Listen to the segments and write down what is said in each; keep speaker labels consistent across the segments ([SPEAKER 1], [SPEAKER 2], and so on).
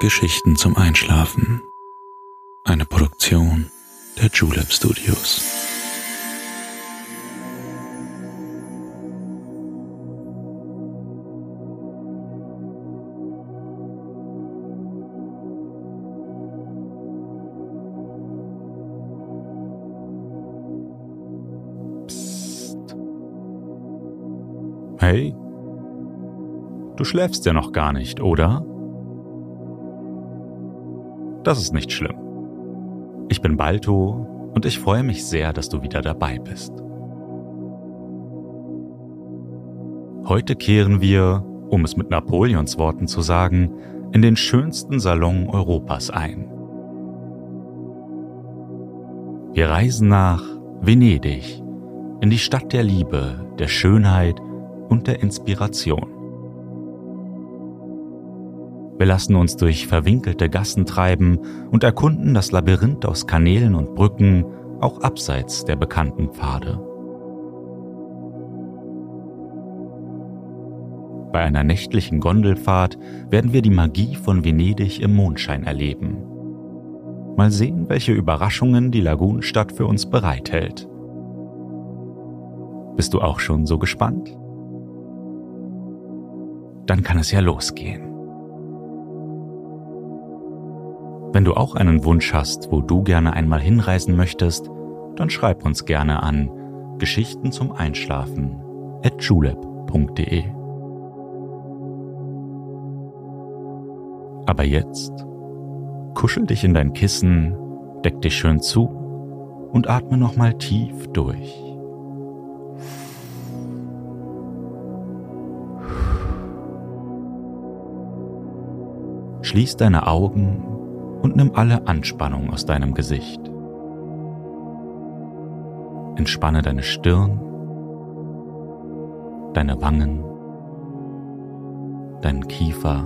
[SPEAKER 1] Geschichten zum Einschlafen. Eine Produktion der Julep Studios.
[SPEAKER 2] Hey, du schläfst ja noch gar nicht, oder? Das ist nicht schlimm. Ich bin Balto und ich freue mich sehr, dass du wieder dabei bist. Heute kehren wir, um es mit Napoleons Worten zu sagen, in den schönsten Salon Europas ein. Wir reisen nach Venedig, in die Stadt der Liebe, der Schönheit und der Inspiration. Wir lassen uns durch verwinkelte Gassen treiben und erkunden das Labyrinth aus Kanälen und Brücken, auch abseits der bekannten Pfade. Bei einer nächtlichen Gondelfahrt werden wir die Magie von Venedig im Mondschein erleben. Mal sehen, welche Überraschungen die Lagunenstadt für uns bereithält. Bist du auch schon so gespannt? Dann kann es ja losgehen. Wenn du auch einen Wunsch hast, wo du gerne einmal hinreisen möchtest, dann schreib uns gerne an Geschichten zum Einschlafen at julep.de. Aber jetzt kuschel dich in dein Kissen, deck dich schön zu und atme nochmal tief durch. Schließ deine Augen und nimm alle Anspannung aus deinem Gesicht. Entspanne deine Stirn, deine Wangen, deinen Kiefer.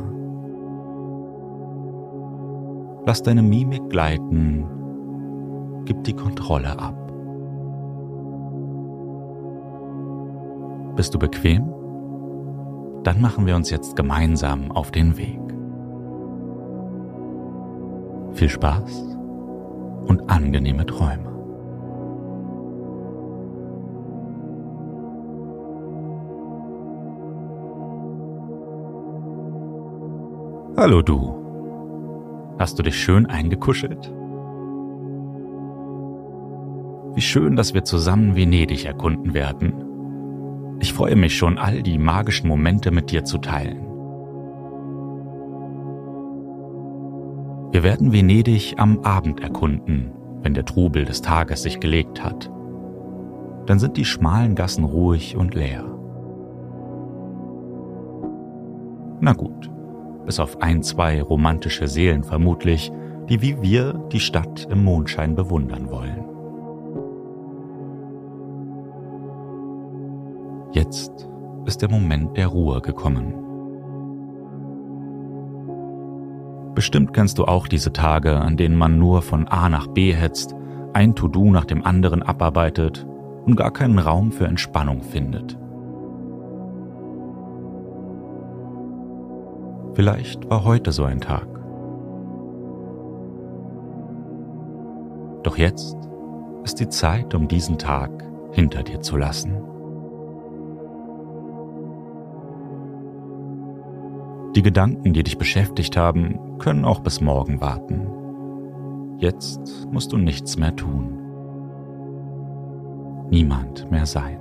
[SPEAKER 2] Lass deine Mimik gleiten, gib die Kontrolle ab. Bist du bequem? Dann machen wir uns jetzt gemeinsam auf den Weg. Viel Spaß und angenehme Träume. Hallo du. Hast du dich schön eingekuschelt? Wie schön, dass wir zusammen Venedig erkunden werden. Ich freue mich schon, all die magischen Momente mit dir zu teilen. Wir werden Venedig am Abend erkunden, wenn der Trubel des Tages sich gelegt hat. Dann sind die schmalen Gassen ruhig und leer. Na gut, bis auf ein, zwei romantische Seelen vermutlich, die wie wir die Stadt im Mondschein bewundern wollen. Jetzt ist der Moment der Ruhe gekommen. Bestimmt kennst du auch diese Tage, an denen man nur von A nach B hetzt, ein To-Do nach dem anderen abarbeitet und gar keinen Raum für Entspannung findet. Vielleicht war heute so ein Tag. Doch jetzt ist die Zeit, um diesen Tag hinter dir zu lassen. Die Gedanken, die dich beschäftigt haben, können auch bis morgen warten. Jetzt musst du nichts mehr tun. Niemand mehr sein.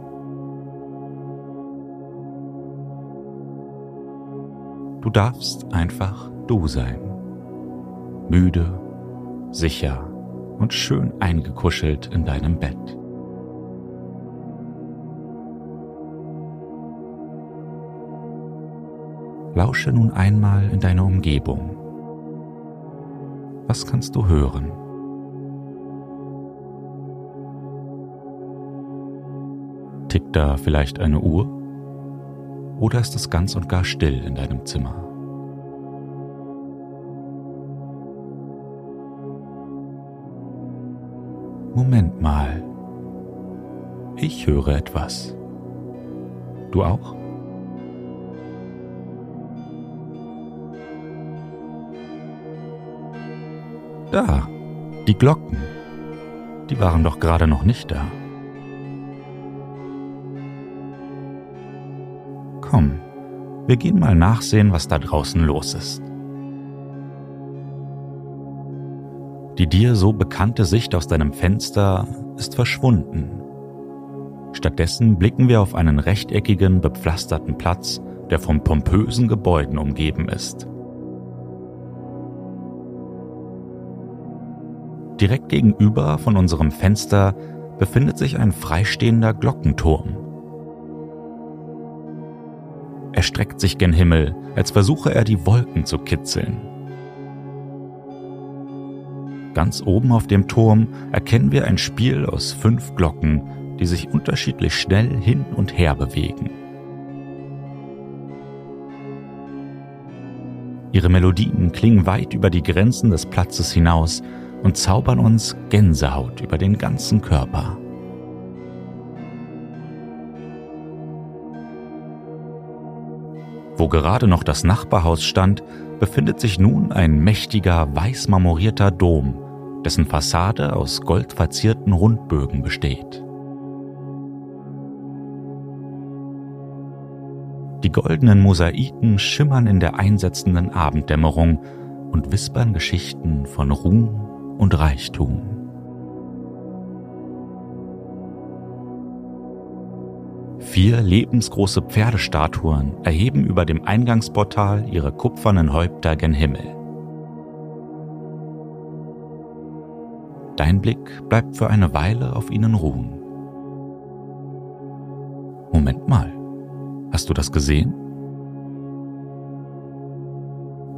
[SPEAKER 2] Du darfst einfach du sein. Müde, sicher und schön eingekuschelt in deinem Bett. Lausche nun einmal in deine Umgebung. Was kannst du hören? Tickt da vielleicht eine Uhr? Oder ist es ganz und gar still in deinem Zimmer? Moment mal. Ich höre etwas. Du auch? Da, die Glocken. Die waren doch gerade noch nicht da. Komm, wir gehen mal nachsehen, was da draußen los ist. Die dir so bekannte Sicht aus deinem Fenster ist verschwunden. Stattdessen blicken wir auf einen rechteckigen, bepflasterten Platz, der von pompösen Gebäuden umgeben ist. Direkt gegenüber von unserem Fenster befindet sich ein freistehender Glockenturm. Er streckt sich gen Himmel, als versuche er die Wolken zu kitzeln. Ganz oben auf dem Turm erkennen wir ein Spiel aus fünf Glocken, die sich unterschiedlich schnell hin und her bewegen. Ihre Melodien klingen weit über die Grenzen des Platzes hinaus und zaubern uns Gänsehaut über den ganzen Körper. Wo gerade noch das Nachbarhaus stand, befindet sich nun ein mächtiger, weiß marmorierter Dom, dessen Fassade aus goldverzierten Rundbögen besteht. Die goldenen Mosaiken schimmern in der einsetzenden Abenddämmerung und wispern Geschichten von Ruhm und Reichtum. Vier lebensgroße Pferdestatuen erheben über dem Eingangsportal ihre kupfernen Häupter gen Himmel. Dein Blick bleibt für eine Weile auf ihnen ruhen. Moment mal, hast du das gesehen?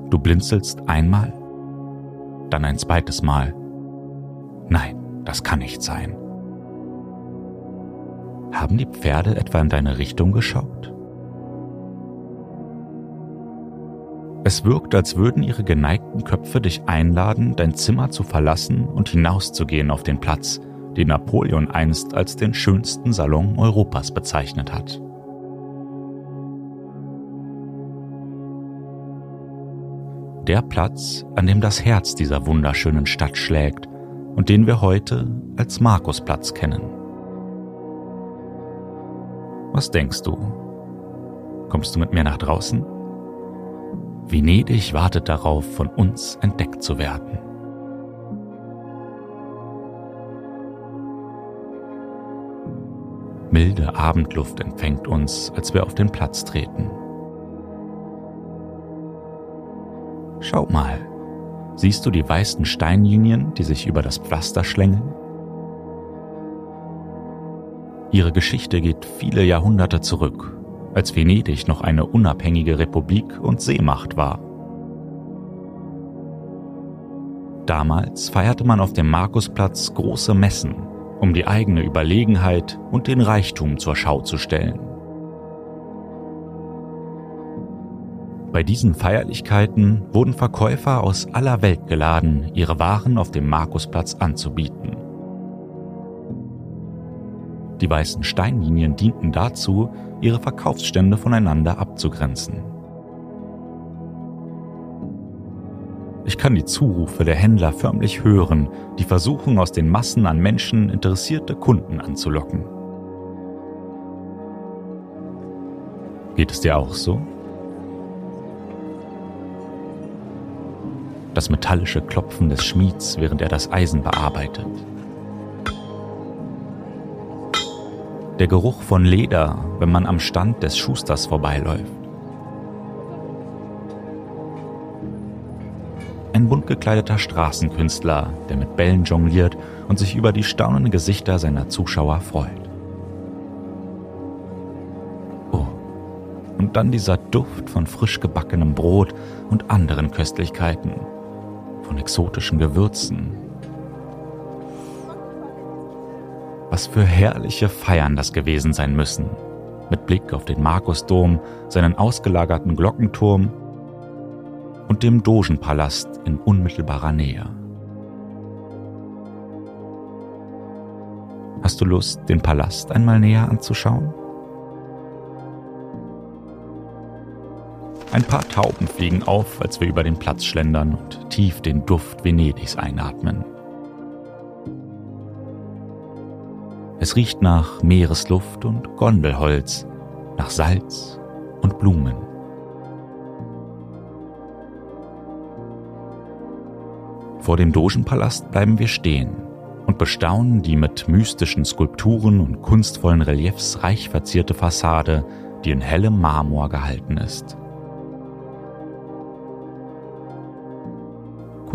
[SPEAKER 2] Du blinzelst einmal, dann ein zweites Mal. Nein, das kann nicht sein. Haben die Pferde etwa in deine Richtung geschaut? Es wirkt, als würden ihre geneigten Köpfe dich einladen, dein Zimmer zu verlassen und hinauszugehen auf den Platz, den Napoleon einst als den schönsten Salon Europas bezeichnet hat. Der Platz, an dem das Herz dieser wunderschönen Stadt schlägt und den wir heute als Markusplatz kennen. Was denkst du? Kommst du mit mir nach draußen? Venedig wartet darauf, von uns entdeckt zu werden. Milde Abendluft empfängt uns, als wir auf den Platz treten. Schau mal, siehst du die weißen Steinlinien, die sich über das Pflaster schlängeln? Ihre Geschichte geht viele Jahrhunderte zurück, als Venedig noch eine unabhängige Republik und Seemacht war. Damals feierte man auf dem Markusplatz große Messen, um die eigene Überlegenheit und den Reichtum zur Schau zu stellen. Bei diesen Feierlichkeiten wurden Verkäufer aus aller Welt geladen, ihre Waren auf dem Markusplatz anzubieten. Die weißen Steinlinien dienten dazu, ihre Verkaufsstände voneinander abzugrenzen. Ich kann die Zurufe der Händler förmlich hören, die versuchen aus den Massen an Menschen interessierte Kunden anzulocken. Geht es dir auch so? Das metallische Klopfen des Schmieds, während er das Eisen bearbeitet. Der Geruch von Leder, wenn man am Stand des Schusters vorbeiläuft. Ein bunt gekleideter Straßenkünstler, der mit Bällen jongliert und sich über die staunenden Gesichter seiner Zuschauer freut. Oh, und dann dieser Duft von frisch gebackenem Brot und anderen Köstlichkeiten, von exotischen Gewürzen. Was für herrliche Feiern das gewesen sein müssen, mit Blick auf den Markusdom, seinen ausgelagerten Glockenturm und dem Dogenpalast in unmittelbarer Nähe. Hast du Lust, den Palast einmal näher anzuschauen? Ein paar Tauben fliegen auf, als wir über den Platz schlendern und tief den Duft Venedigs einatmen. Es riecht nach Meeresluft und Gondelholz, nach Salz und Blumen. Vor dem Dogenpalast bleiben wir stehen und bestaunen die mit mystischen Skulpturen und kunstvollen Reliefs reich verzierte Fassade, die in hellem Marmor gehalten ist.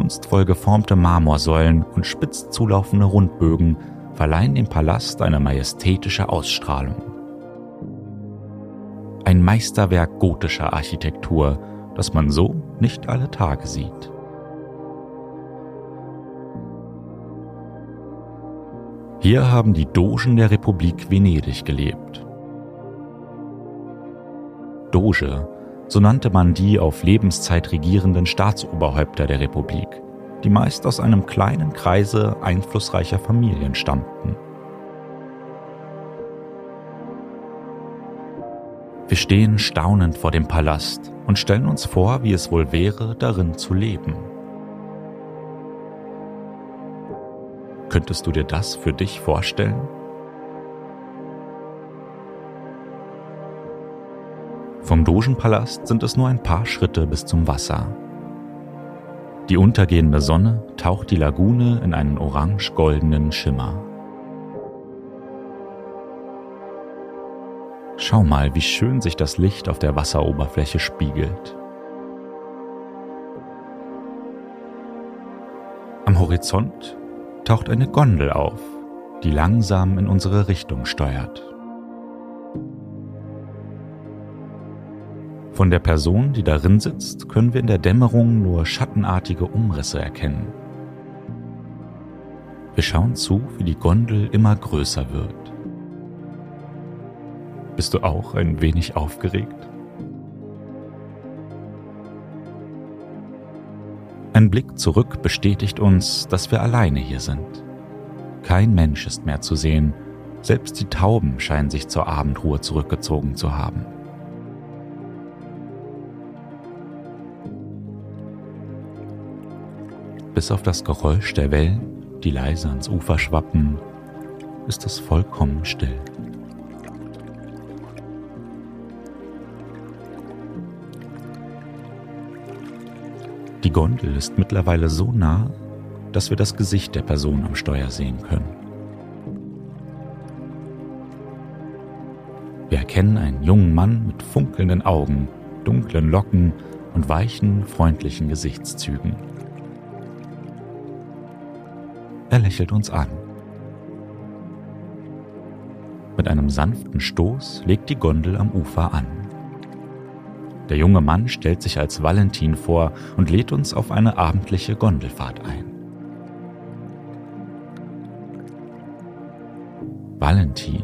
[SPEAKER 2] Kunstvoll geformte Marmorsäulen und spitz zulaufende Rundbögen verleihen dem Palast eine majestätische Ausstrahlung. Ein Meisterwerk gotischer Architektur, das man so nicht alle Tage sieht. Hier haben die Dogen der Republik Venedig gelebt. Doge, so nannte man die auf Lebenszeit regierenden Staatsoberhäupter der Republik, die meist aus einem kleinen Kreise einflussreicher Familien stammten. Wir stehen staunend vor dem Palast und stellen uns vor, wie es wohl wäre, darin zu leben. Könntest du dir das für dich vorstellen? Vom Dogenpalast sind es nur ein paar Schritte bis zum Wasser. Die untergehende Sonne taucht die Lagune in einen orange-goldenen Schimmer. Schau mal, wie schön sich das Licht auf der Wasseroberfläche spiegelt. Am Horizont taucht eine Gondel auf, die langsam in unsere Richtung steuert. Von der Person, die darin sitzt, können wir in der Dämmerung nur schattenartige Umrisse erkennen. Wir schauen zu, wie die Gondel immer größer wird. Bist du auch ein wenig aufgeregt? Ein Blick zurück bestätigt uns, dass wir alleine hier sind. Kein Mensch ist mehr zu sehen, selbst die Tauben scheinen sich zur Abendruhe zurückgezogen zu haben. Bis auf das Geräusch der Wellen, die leise ans Ufer schwappen, ist es vollkommen still. Die Gondel ist mittlerweile so nah, dass wir das Gesicht der Person am Steuer sehen können. Wir erkennen einen jungen Mann mit funkelnden Augen, dunklen Locken und weichen, freundlichen Gesichtszügen. Er lächelt uns an. Mit einem sanften Stoß legt die Gondel am Ufer an. Der junge Mann stellt sich als Valentin vor und lädt uns auf eine abendliche Gondelfahrt ein. Valentin.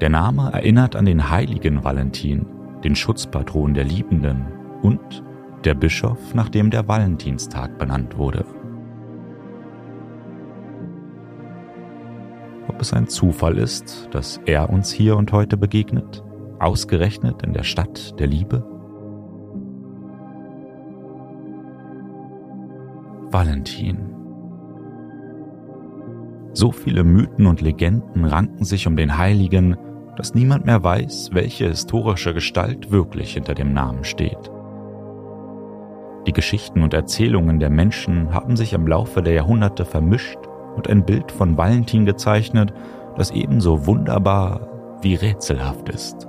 [SPEAKER 2] Der Name erinnert an den heiligen Valentin, den Schutzpatron der Liebenden und der Bischof, nach dem der Valentinstag benannt wurde. Ob es ein Zufall ist, dass er uns hier und heute begegnet? Ausgerechnet in der Stadt der Liebe? Valentin. So viele Mythen und Legenden ranken sich um den Heiligen, dass niemand mehr weiß, welche historische Gestalt wirklich hinter dem Namen steht. Die Geschichten und Erzählungen der Menschen haben sich im Laufe der Jahrhunderte vermischt und ein Bild von Valentin gezeichnet, das ebenso wunderbar wie rätselhaft ist.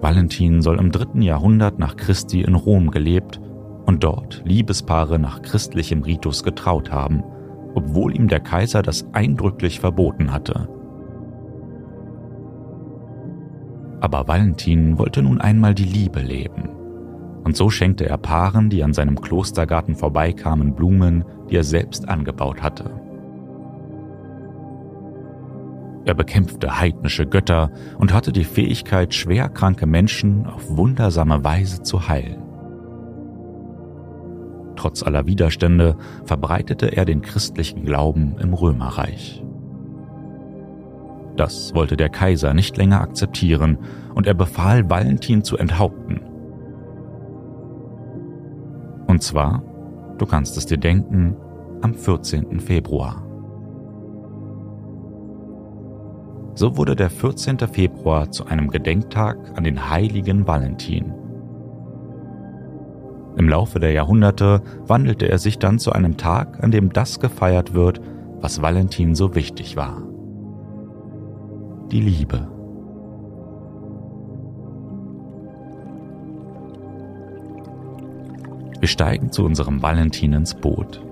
[SPEAKER 2] Valentin soll im dritten Jahrhundert nach Christi in Rom gelebt und dort Liebespaare nach christlichem Ritus getraut haben, obwohl ihm der Kaiser das eindrücklich verboten hatte. Aber Valentin wollte nun einmal die Liebe leben. Und so schenkte er Paaren, die an seinem Klostergarten vorbeikamen, Blumen, die er selbst angebaut hatte. Er bekämpfte heidnische Götter und hatte die Fähigkeit, schwerkranke Menschen auf wundersame Weise zu heilen. Trotz aller Widerstände verbreitete er den christlichen Glauben im Römerreich. Das wollte der Kaiser nicht länger akzeptieren und er befahl, Valentin zu enthaupten. Und zwar, du kannst es dir denken, am 14. Februar. So wurde der 14. Februar zu einem Gedenktag an den heiligen Valentin. Im Laufe der Jahrhunderte wandelte er sich dann zu einem Tag, an dem das gefeiert wird, was Valentin so wichtig war. Die Liebe. Wir steigen zu unserem Valentin ins Boot.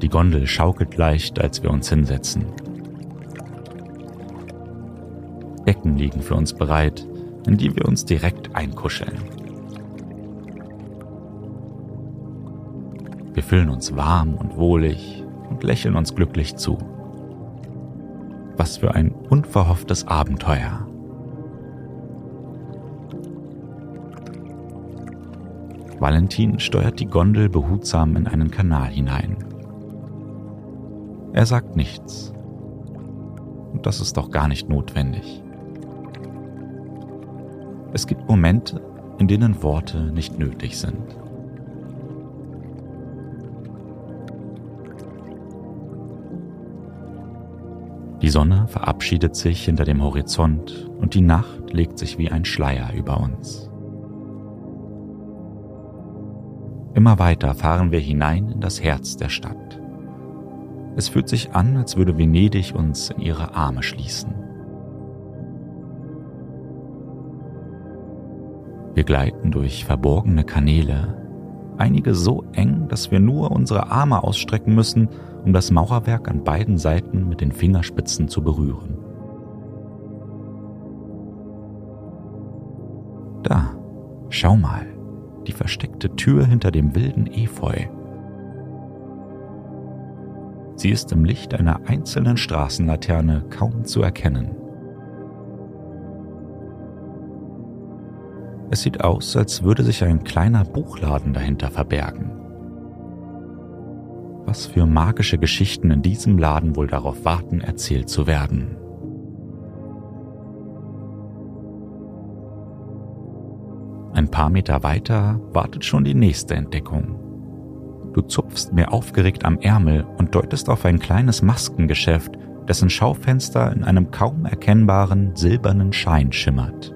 [SPEAKER 2] Die Gondel schaukelt leicht, als wir uns hinsetzen. Decken liegen für uns bereit, in die wir uns direkt einkuscheln. Wir fühlen uns warm und wohlig und lächeln uns glücklich zu. Was für ein unverhofftes Abenteuer. Valentin steuert die Gondel behutsam in einen Kanal hinein. Er sagt nichts. Und das ist doch gar nicht notwendig. Es gibt Momente, in denen Worte nicht nötig sind. Die Sonne verabschiedet sich hinter dem Horizont und die Nacht legt sich wie ein Schleier über uns. Immer weiter fahren wir hinein in das Herz der Stadt. Es fühlt sich an, als würde Venedig uns in ihre Arme schließen. Wir gleiten durch verborgene Kanäle, einige so eng, dass wir nur unsere Arme ausstrecken müssen, um das Mauerwerk an beiden Seiten mit den Fingerspitzen zu berühren. Da, schau mal, die versteckte Tür hinter dem wilden Efeu. Sie ist im Licht einer einzelnen Straßenlaterne kaum zu erkennen. Es sieht aus, als würde sich ein kleiner Buchladen dahinter verbergen. Was für magische Geschichten in diesem Laden wohl darauf warten, erzählt zu werden. Paar Meter weiter wartet schon die nächste Entdeckung. Du zupfst mir aufgeregt am Ärmel und deutest auf ein kleines Maskengeschäft, dessen Schaufenster in einem kaum erkennbaren silbernen Schein schimmert.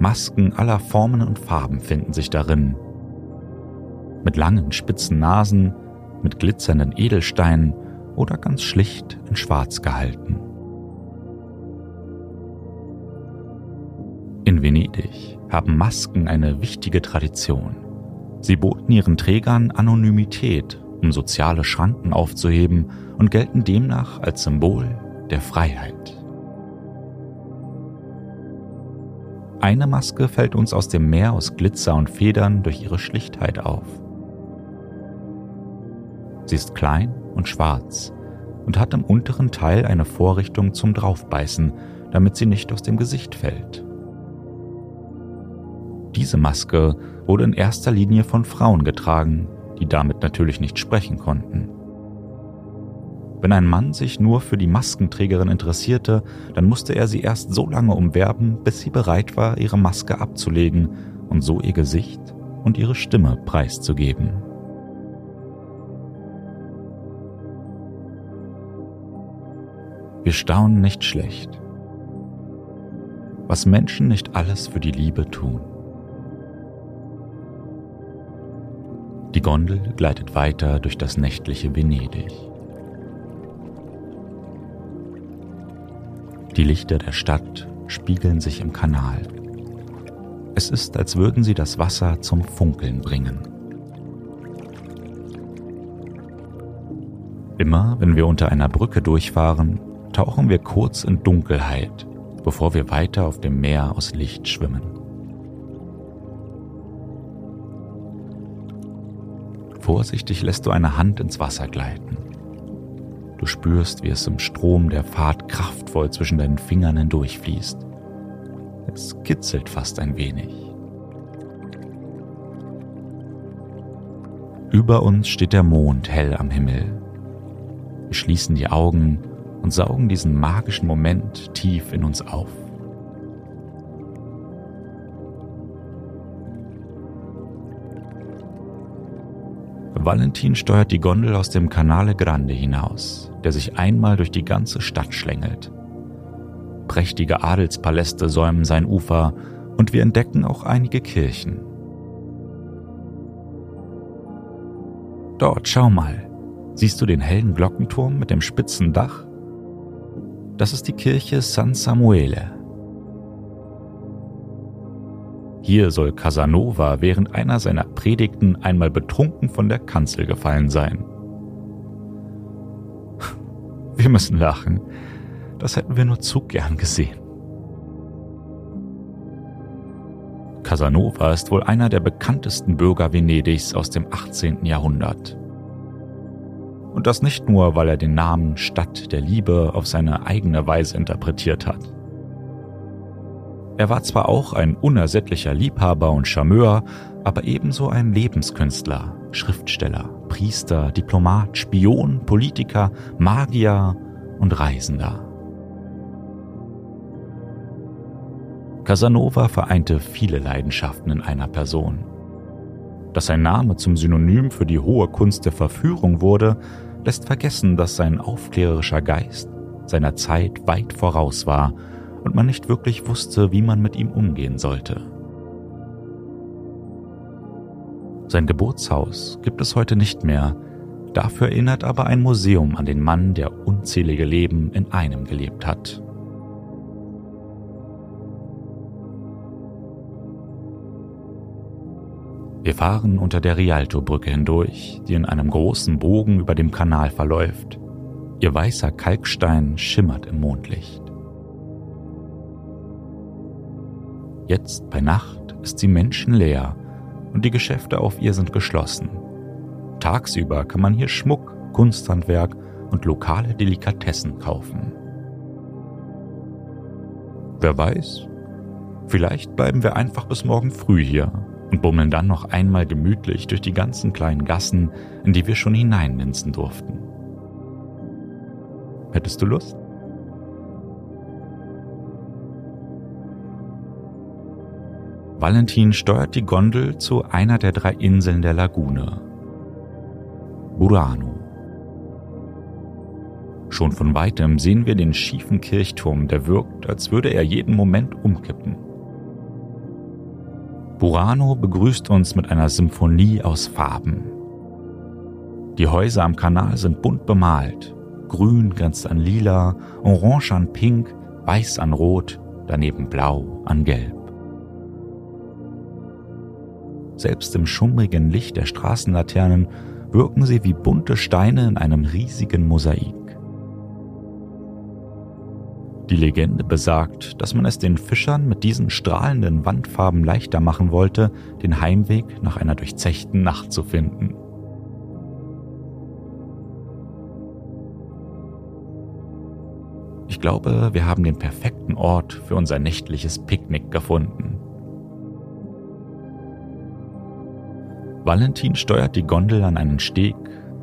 [SPEAKER 2] Masken aller Formen und Farben finden sich darin. Mit langen, spitzen Nasen, mit glitzernden Edelsteinen oder ganz schlicht in Schwarz gehalten. In Venedig haben Masken eine wichtige Tradition. Sie boten ihren Trägern Anonymität, um soziale Schranken aufzuheben und gelten demnach als Symbol der Freiheit. Eine Maske fällt uns aus dem Meer aus Glitzer und Federn durch ihre Schlichtheit auf. Sie ist klein und schwarz und hat im unteren Teil eine Vorrichtung zum Draufbeißen, damit sie nicht aus dem Gesicht fällt. Diese Maske wurde in erster Linie von Frauen getragen, die damit natürlich nicht sprechen konnten. Wenn ein Mann sich nur für die Maskenträgerin interessierte, dann musste er sie erst so lange umwerben, bis sie bereit war, ihre Maske abzulegen und so ihr Gesicht und ihre Stimme preiszugeben. Wir staunen nicht schlecht. Was Menschen nicht alles für die Liebe tun. Die Gondel gleitet weiter durch das nächtliche Venedig. Die Lichter der Stadt spiegeln sich im Kanal. Es ist, als würden sie das Wasser zum Funkeln bringen. Immer wenn wir unter einer Brücke durchfahren, tauchen wir kurz in Dunkelheit, bevor wir weiter auf dem Meer aus Licht schwimmen. Vorsichtig lässt du eine Hand ins Wasser gleiten. Du spürst, wie es im Strom der Fahrt kraftvoll zwischen deinen Fingern hindurchfließt. Es kitzelt fast ein wenig. Über uns steht der Mond hell am Himmel. Wir schließen die Augen und saugen diesen magischen Moment tief in uns auf. Valentin steuert die Gondel aus dem Canale Grande hinaus, der sich einmal durch die ganze Stadt schlängelt. Prächtige Adelspaläste säumen sein Ufer und wir entdecken auch einige Kirchen. Dort, schau mal. Siehst du den hellen Glockenturm mit dem spitzen Dach? Das ist die Kirche San Samuele. Hier soll Casanova während einer seiner Predigten einmal betrunken von der Kanzel gefallen sein. Wir müssen lachen. Das hätten wir nur zu gern gesehen. Casanova ist wohl einer der bekanntesten Bürger Venedigs aus dem 18. Jahrhundert. Und das nicht nur, weil er den Namen Stadt der Liebe auf seine eigene Weise interpretiert hat. Er war zwar auch ein unersättlicher Liebhaber und Charmeur, aber ebenso ein Lebenskünstler, Schriftsteller, Priester, Diplomat, Spion, Politiker, Magier und Reisender. Casanova vereinte viele Leidenschaften in einer Person. Dass sein Name zum Synonym für die hohe Kunst der Verführung wurde, lässt vergessen, dass sein aufklärerischer Geist seiner Zeit weit voraus war und man nicht wirklich wusste, wie man mit ihm umgehen sollte. Sein Geburtshaus gibt es heute nicht mehr, dafür erinnert aber ein Museum an den Mann, der unzählige Leben in einem gelebt hat. Wir fahren unter der Rialto-Brücke hindurch, die in einem großen Bogen über dem Kanal verläuft. Ihr weißer Kalkstein schimmert im Mondlicht. Jetzt bei Nacht ist sie menschenleer und die Geschäfte auf ihr sind geschlossen. Tagsüber kann man hier Schmuck, Kunsthandwerk und lokale Delikatessen kaufen. Wer weiß, vielleicht bleiben wir einfach bis morgen früh hier und bummeln dann noch einmal gemütlich durch die ganzen kleinen Gassen, in die wir schon hineinminzen durften. Hättest du Lust? Valentin steuert die Gondel zu einer der drei Inseln der Lagune. Burano. Schon von weitem sehen wir den schiefen Kirchturm, der wirkt, als würde er jeden Moment umkippen. Burano begrüßt uns mit einer Symphonie aus Farben. Die Häuser am Kanal sind bunt bemalt. Grün grenzt an lila, orange an pink, weiß an rot, daneben blau an gelb. Selbst im schummrigen Licht der Straßenlaternen wirken sie wie bunte Steine in einem riesigen Mosaik. Die Legende besagt, dass man es den Fischern mit diesen strahlenden Wandfarben leichter machen wollte, den Heimweg nach einer durchzechten Nacht zu finden. Ich glaube, wir haben den perfekten Ort für unser nächtliches Picknick gefunden. Valentin steuert die Gondel an einen Steg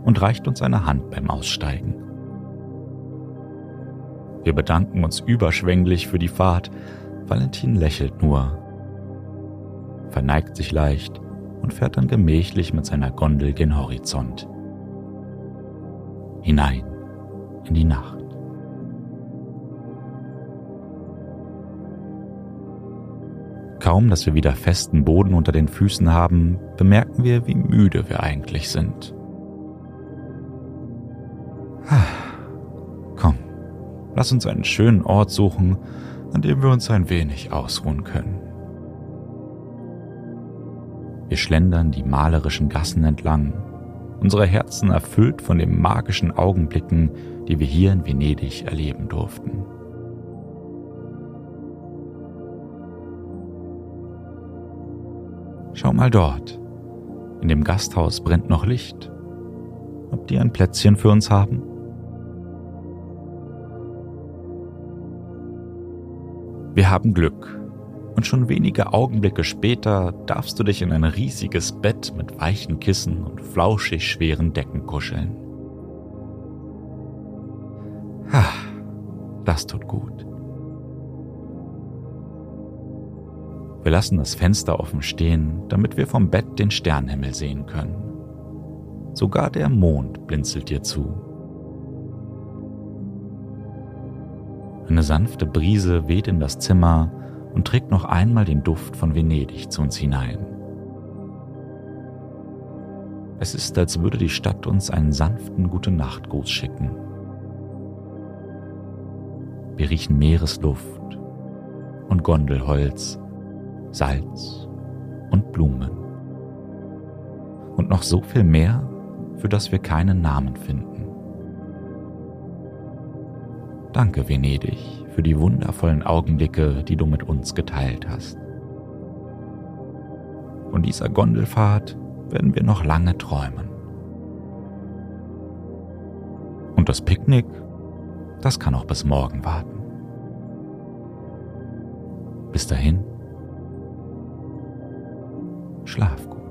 [SPEAKER 2] und reicht uns eine Hand beim Aussteigen. Wir bedanken uns überschwänglich für die Fahrt. Valentin lächelt nur, verneigt sich leicht und fährt dann gemächlich mit seiner Gondel gen Horizont. Hinein in die Nacht. Kaum, dass wir wieder festen Boden unter den Füßen haben, bemerken wir, wie müde wir eigentlich sind. Lass uns einen schönen Ort suchen, an dem wir uns ein wenig ausruhen können. Wir schlendern die malerischen Gassen entlang, unsere Herzen erfüllt von den magischen Augenblicken, die wir hier in Venedig erleben durften. Schau mal dort. In dem Gasthaus brennt noch Licht. Ob die ein Plätzchen für uns haben? Wir haben Glück. Und schon wenige Augenblicke später darfst du dich in ein riesiges Bett mit weichen Kissen und flauschig schweren Decken kuscheln. Das tut gut. Wir lassen das Fenster offen stehen, damit wir vom Bett den Sternenhimmel sehen können. Sogar der Mond blinzelt dir zu. Eine sanfte Brise weht in das Zimmer und trägt noch einmal den Duft von Venedig zu uns hinein. Es ist, als würde die Stadt uns einen sanften Gute-Nacht-Gruß schicken. Wir riechen Meeresluft und Gondelholz, Salz und Blumen. Und noch so viel mehr, für das wir keinen Namen finden. Danke, Venedig, für die wundervollen Augenblicke, die du mit uns geteilt hast. Von dieser Gondelfahrt werden wir noch lange träumen. Und das Picknick, das kann auch bis morgen warten. Bis dahin, schlaf gut.